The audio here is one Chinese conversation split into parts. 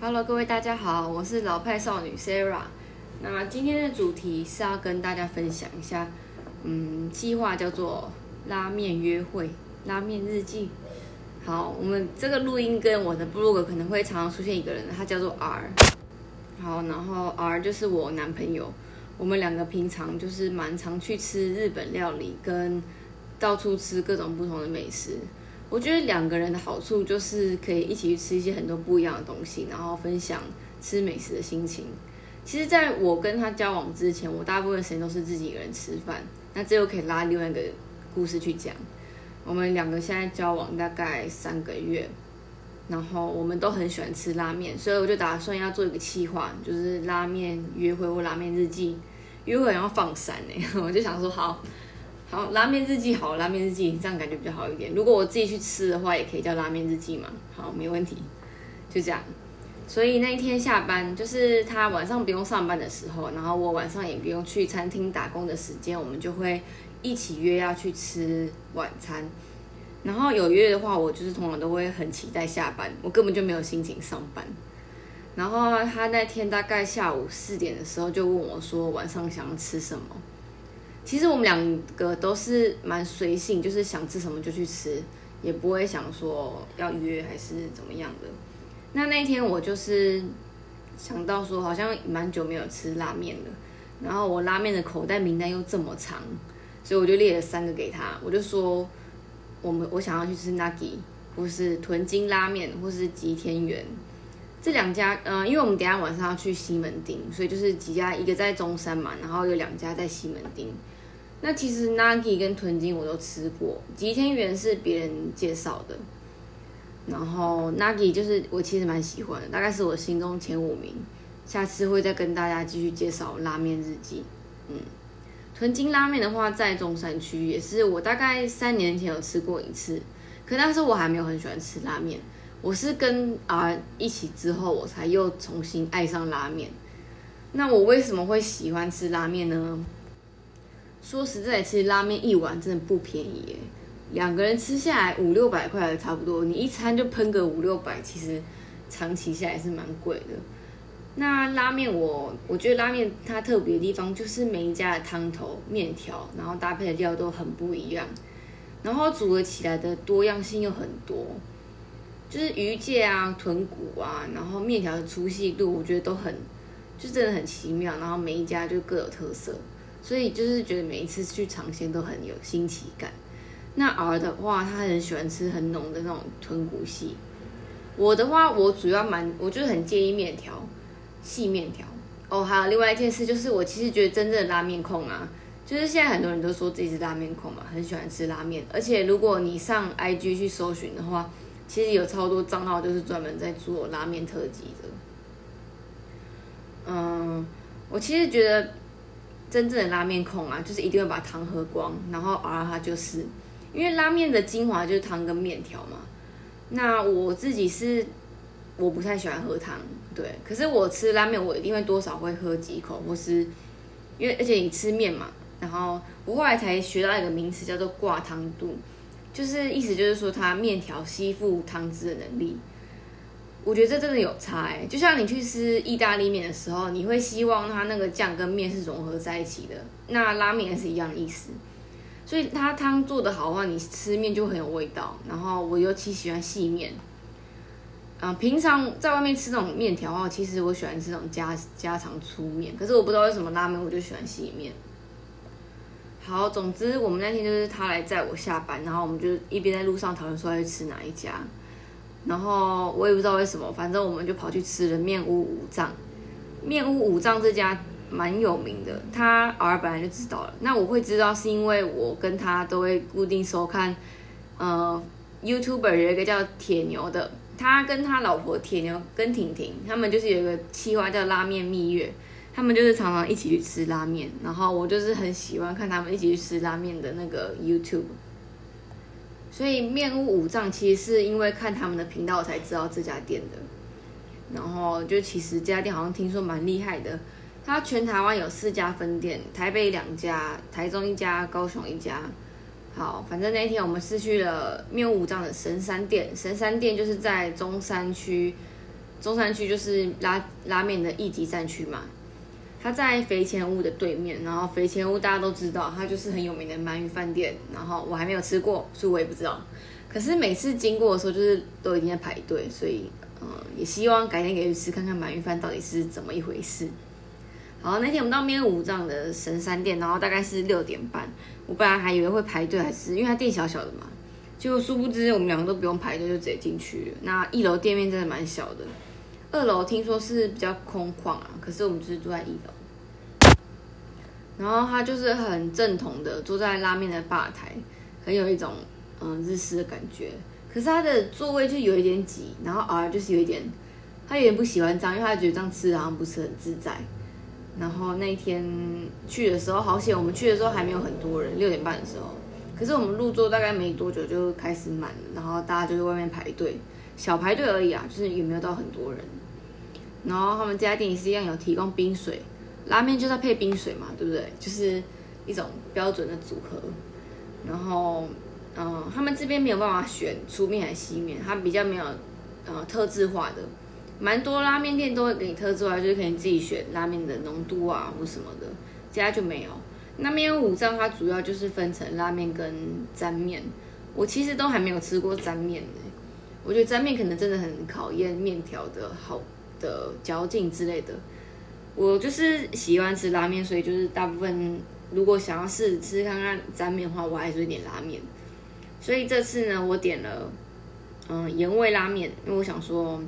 Hello，各位大家好，我是老派少女 Sarah。那今天的主题是要跟大家分享一下，嗯，计划叫做拉面约会、拉面日记。好，我们这个录音跟我的 blog 可能会常常出现一个人，他叫做 R。好，然后 R 就是我男朋友，我们两个平常就是蛮常去吃日本料理，跟到处吃各种不同的美食。我觉得两个人的好处就是可以一起去吃一些很多不一样的东西，然后分享吃美食的心情。其实，在我跟他交往之前，我大部分时间都是自己一个人吃饭，那这又可以拉另外一个故事去讲。我们两个现在交往大概三个月，然后我们都很喜欢吃拉面，所以我就打算要做一个企划，就是拉面约会或拉面日记。约会要放闪呢，我就想说好。好，拉面日记好，拉面日记这样感觉比较好一点。如果我自己去吃的话，也可以叫拉面日记嘛。好，没问题，就这样。所以那一天下班，就是他晚上不用上班的时候，然后我晚上也不用去餐厅打工的时间，我们就会一起约要去吃晚餐。然后有约的话，我就是通常都会很期待下班，我根本就没有心情上班。然后他那天大概下午四点的时候就问我说，晚上想要吃什么？其实我们两个都是蛮随性，就是想吃什么就去吃，也不会想说要约还是怎么样的。那那一天我就是想到说，好像蛮久没有吃拉面了，然后我拉面的口袋名单又这么长，所以我就列了三个给他，我就说我们我想要去吃 Nagi，或是屯金拉面，或是吉田园这两家。嗯，因为我们等下晚上要去西门町，所以就是几家，一个在中山嘛，然后有两家在西门町。那其实 Nagi 跟豚筋我都吃过，吉天元是别人介绍的，然后 Nagi 就是我其实蛮喜欢的，大概是我心中前五名。下次会再跟大家继续介绍拉面日记。嗯，豚筋拉面的话在中山区，也是我大概三年前有吃过一次，可那时候我还没有很喜欢吃拉面，我是跟 R 一起之后，我才又重新爱上拉面。那我为什么会喜欢吃拉面呢？说实在，其实拉面一碗真的不便宜耶，两个人吃下来五六百块差不多，你一餐就喷个五六百，其实长期下来是蛮贵的。那拉面我我觉得拉面它特别的地方就是每一家的汤头、面条，然后搭配的料都很不一样，然后组合起来的多样性又很多，就是鱼介啊、豚骨啊，然后面条的粗细度，我觉得都很就真的很奇妙，然后每一家就各有特色。所以就是觉得每一次去尝鲜都很有新奇感。那 R 的话，他很喜欢吃很浓的那种豚骨系。我的话，我主要蛮，我就是很介意面条，细面条。哦，还有另外一件事，就是我其实觉得真正的拉面控啊，就是现在很多人都说自己是拉面控嘛，很喜欢吃拉面。而且如果你上 IG 去搜寻的话，其实有超多账号就是专门在做拉面特辑的。嗯，我其实觉得。真正的拉面控啊，就是一定会把汤喝光，然后而它就是因为拉面的精华就是汤跟面条嘛。那我自己是我不太喜欢喝汤，对，可是我吃拉面我一定会多少会喝几口，或是因为而且你吃面嘛，然后我后来才学到一个名词叫做挂汤度，就是意思就是说它面条吸附汤汁的能力。我觉得这真的有差哎，就像你去吃意大利面的时候，你会希望它那个酱跟面是融合在一起的。那拉面也是一样的意思，所以它汤做的好的话，你吃面就很有味道。然后我尤其喜欢细面，啊，平常在外面吃那种面条的话，其实我喜欢吃那种家家常粗面，可是我不知道为什么拉面我就喜欢细面。好，总之我们那天就是他来载我下班，然后我们就一边在路上讨论说要去吃哪一家。然后我也不知道为什么，反正我们就跑去吃了面屋五藏。面屋五藏这家蛮有名的，他儿本来就知道了。那我会知道是因为我跟他都会固定收看，呃，YouTuber 有一个叫铁牛的，他跟他老婆铁牛跟婷婷，他们就是有一个企划叫拉面蜜月，他们就是常常一起去吃拉面。然后我就是很喜欢看他们一起去吃拉面的那个 YouTube。所以面屋五藏其实是因为看他们的频道才知道这家店的，然后就其实这家店好像听说蛮厉害的，它全台湾有四家分店，台北两家，台中一家，高雄一家。好，反正那天我们是去了面屋五藏的神山店，神山店就是在中山区中山区就是拉拉面的一级战区嘛。它在肥前屋的对面，然后肥前屋大家都知道，它就是很有名的鳗鱼饭店。然后我还没有吃过，所以我也不知道。可是每次经过的时候，就是都一定在排队，所以呃，也希望改天可以去吃看看鳗鱼饭到底是怎么一回事。好，那天我们到面五藏的神山店，然后大概是六点半。我本来还以为会排队，还是因为它店小小的嘛。结果殊不知，我们两个都不用排队，就直接进去了。那一楼店面真的蛮小的。二楼听说是比较空旷啊，可是我们就是住在一楼，然后他就是很正统的坐在拉面的吧台，很有一种嗯日式的感觉。可是他的座位就有一点挤，然后偶尔就是有一点，他有点不喜欢这样，因为他觉得这样吃好像不是很自在。然后那天去的时候好险，我们去的时候还没有很多人，六点半的时候。可是我们入座大概没多久就开始满了，然后大家就在外面排队，小排队而已啊，就是也没有到很多人。然后他们这家店也是一样有提供冰水，拉面就是配冰水嘛，对不对？就是一种标准的组合。然后，嗯，他们这边没有办法选粗面还是细面，它比较没有呃特制化的，蛮多拉面店都会给你特制化，就是可以自己选拉面的浓度啊或什么的，这家就没有。那面五脏它主要就是分成拉面跟沾面，我其实都还没有吃过沾面呢，我觉得沾面可能真的很考验面条的好。的嚼劲之类的，我就是喜欢吃拉面，所以就是大部分如果想要试吃看看沾面的话，我还是会点拉面。所以这次呢，我点了嗯盐味拉面，因为我想说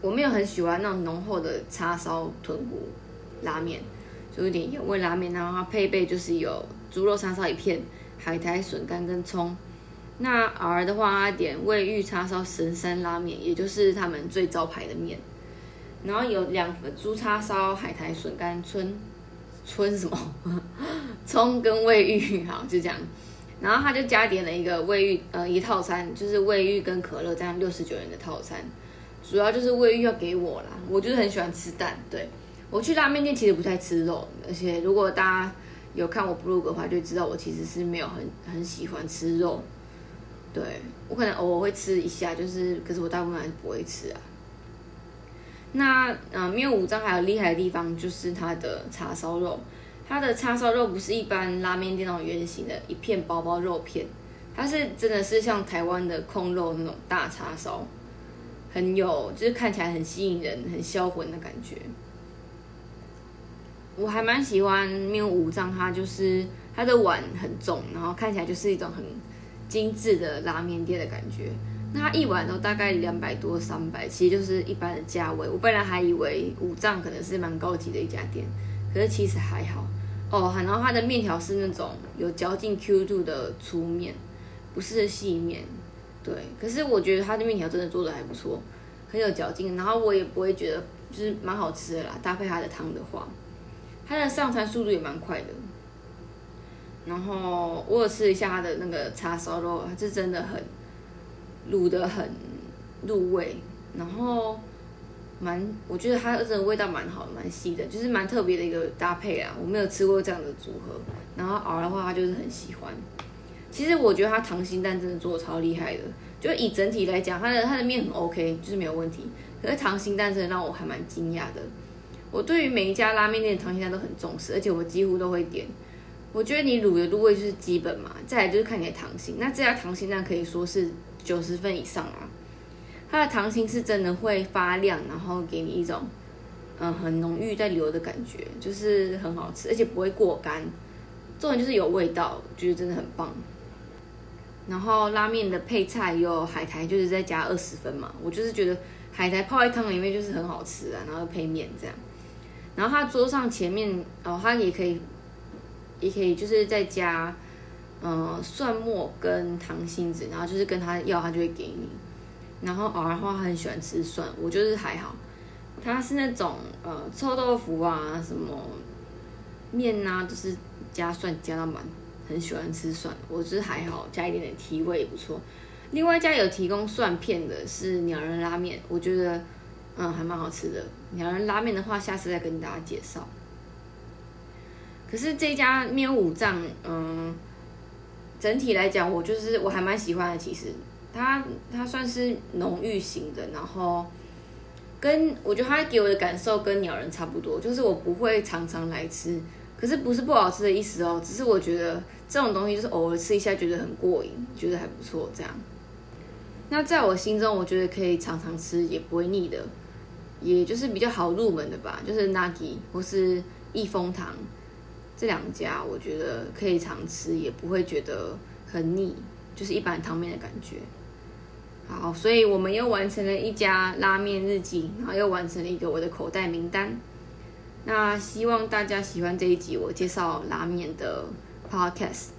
我没有很喜欢那种浓厚的叉烧豚骨拉面，就有点盐味拉面，然后它配备就是有猪肉叉烧一片、海苔笋干跟葱。那 R 的话，点味玉叉烧神山拉面，也就是他们最招牌的面。然后有两个猪叉烧、海苔笋干、春春什么 葱跟味玉，好就这样。然后他就加点了一个味玉，呃，一套餐就是味玉跟可乐这样六十九元的套餐。主要就是味玉要给我啦，我就是很喜欢吃蛋。对我去拉面店其实不太吃肉，而且如果大家有看我 blog 的话，就知道我其实是没有很很喜欢吃肉。对我可能偶尔会吃一下，就是可是我大部分还是不会吃啊。那呃，没有五脏还有厉害的地方就是它的叉烧肉，它的叉烧肉不是一般拉面店那种圆形的一片薄薄肉片，它是真的是像台湾的控肉那种大叉烧，很有就是看起来很吸引人、很销魂的感觉。我还蛮喜欢面五脏，它就是它的碗很重，然后看起来就是一种很精致的拉面店的感觉。那一碗都大概两百多三百，其实就是一般的价位。我本来还以为五藏可能是蛮高级的一家店，可是其实还好哦。然后它的面条是那种有嚼劲 Q 度的粗面，不是细面。对，可是我觉得它的面条真的做的还不错，很有嚼劲。然后我也不会觉得就是蛮好吃的啦，搭配它的汤的话，它的上餐速度也蛮快的。然后我有吃一下它的那个叉烧肉，它是真的很。卤的很入味，然后蛮，我觉得它真的味道蛮好，蛮细的，就是蛮特别的一个搭配啊。我没有吃过这样的组合，然后熬的话，他就是很喜欢。其实我觉得它溏心蛋真的做的超厉害的，就以整体来讲，它的它的面很 OK，就是没有问题。可是溏心蛋真的让我还蛮惊讶的。我对于每一家拉面店的溏心蛋都很重视，而且我几乎都会点。我觉得你卤的入味就是基本嘛，再来就是看你的糖心。那这家糖心蛋可以说是。九十分以上啊，它的糖心是真的会发亮，然后给你一种嗯很浓郁在流的感觉，就是很好吃，而且不会过干。重点就是有味道，就是真的很棒。然后拉面的配菜有海苔，就是再加二十分嘛。我就是觉得海苔泡在汤里面就是很好吃啊，然后配面这样。然后它桌上前面哦，它也可以，也可以就是再加。嗯，蒜末跟糖心子，然后就是跟他要，他就会给你。然后偶尔话，很喜欢吃蒜，我就是还好。他是那种呃臭豆腐啊，什么面啊，就是加蒜加到满，很喜欢吃蒜。我就是还好，加一点点提味也不错。另外一家有提供蒜片的是鸟人拉面，我觉得嗯还蛮好吃的。鸟人拉面的话，下次再跟大家介绍。可是这家面五藏，嗯。整体来讲，我就是我还蛮喜欢的。其实它它算是浓郁型的，然后跟我觉得它给我的感受跟鸟人差不多，就是我不会常常来吃，可是不是不好吃的意思哦，只是我觉得这种东西就是偶尔吃一下觉得很过瘾，觉得还不错这样。那在我心中，我觉得可以常常吃也不会腻的，也就是比较好入门的吧，就是 Nagi 或是益丰堂这两家，我觉得可以常吃也不会觉得很腻，就是一般汤面的感觉。好，所以我们又完成了一家拉面日记，然后又完成了一个我的口袋名单。那希望大家喜欢这一集我介绍拉面的 podcast。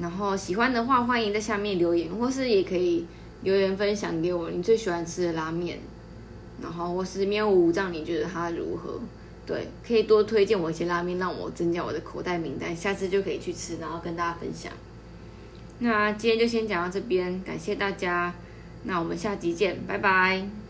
然后喜欢的话，欢迎在下面留言，或是也可以留言分享给我你最喜欢吃的拉面。然后或是面无障，你觉得它如何？对，可以多推荐我一些拉面，让我增加我的口袋名单，下次就可以去吃，然后跟大家分享。那今天就先讲到这边，感谢大家，那我们下集见，拜拜。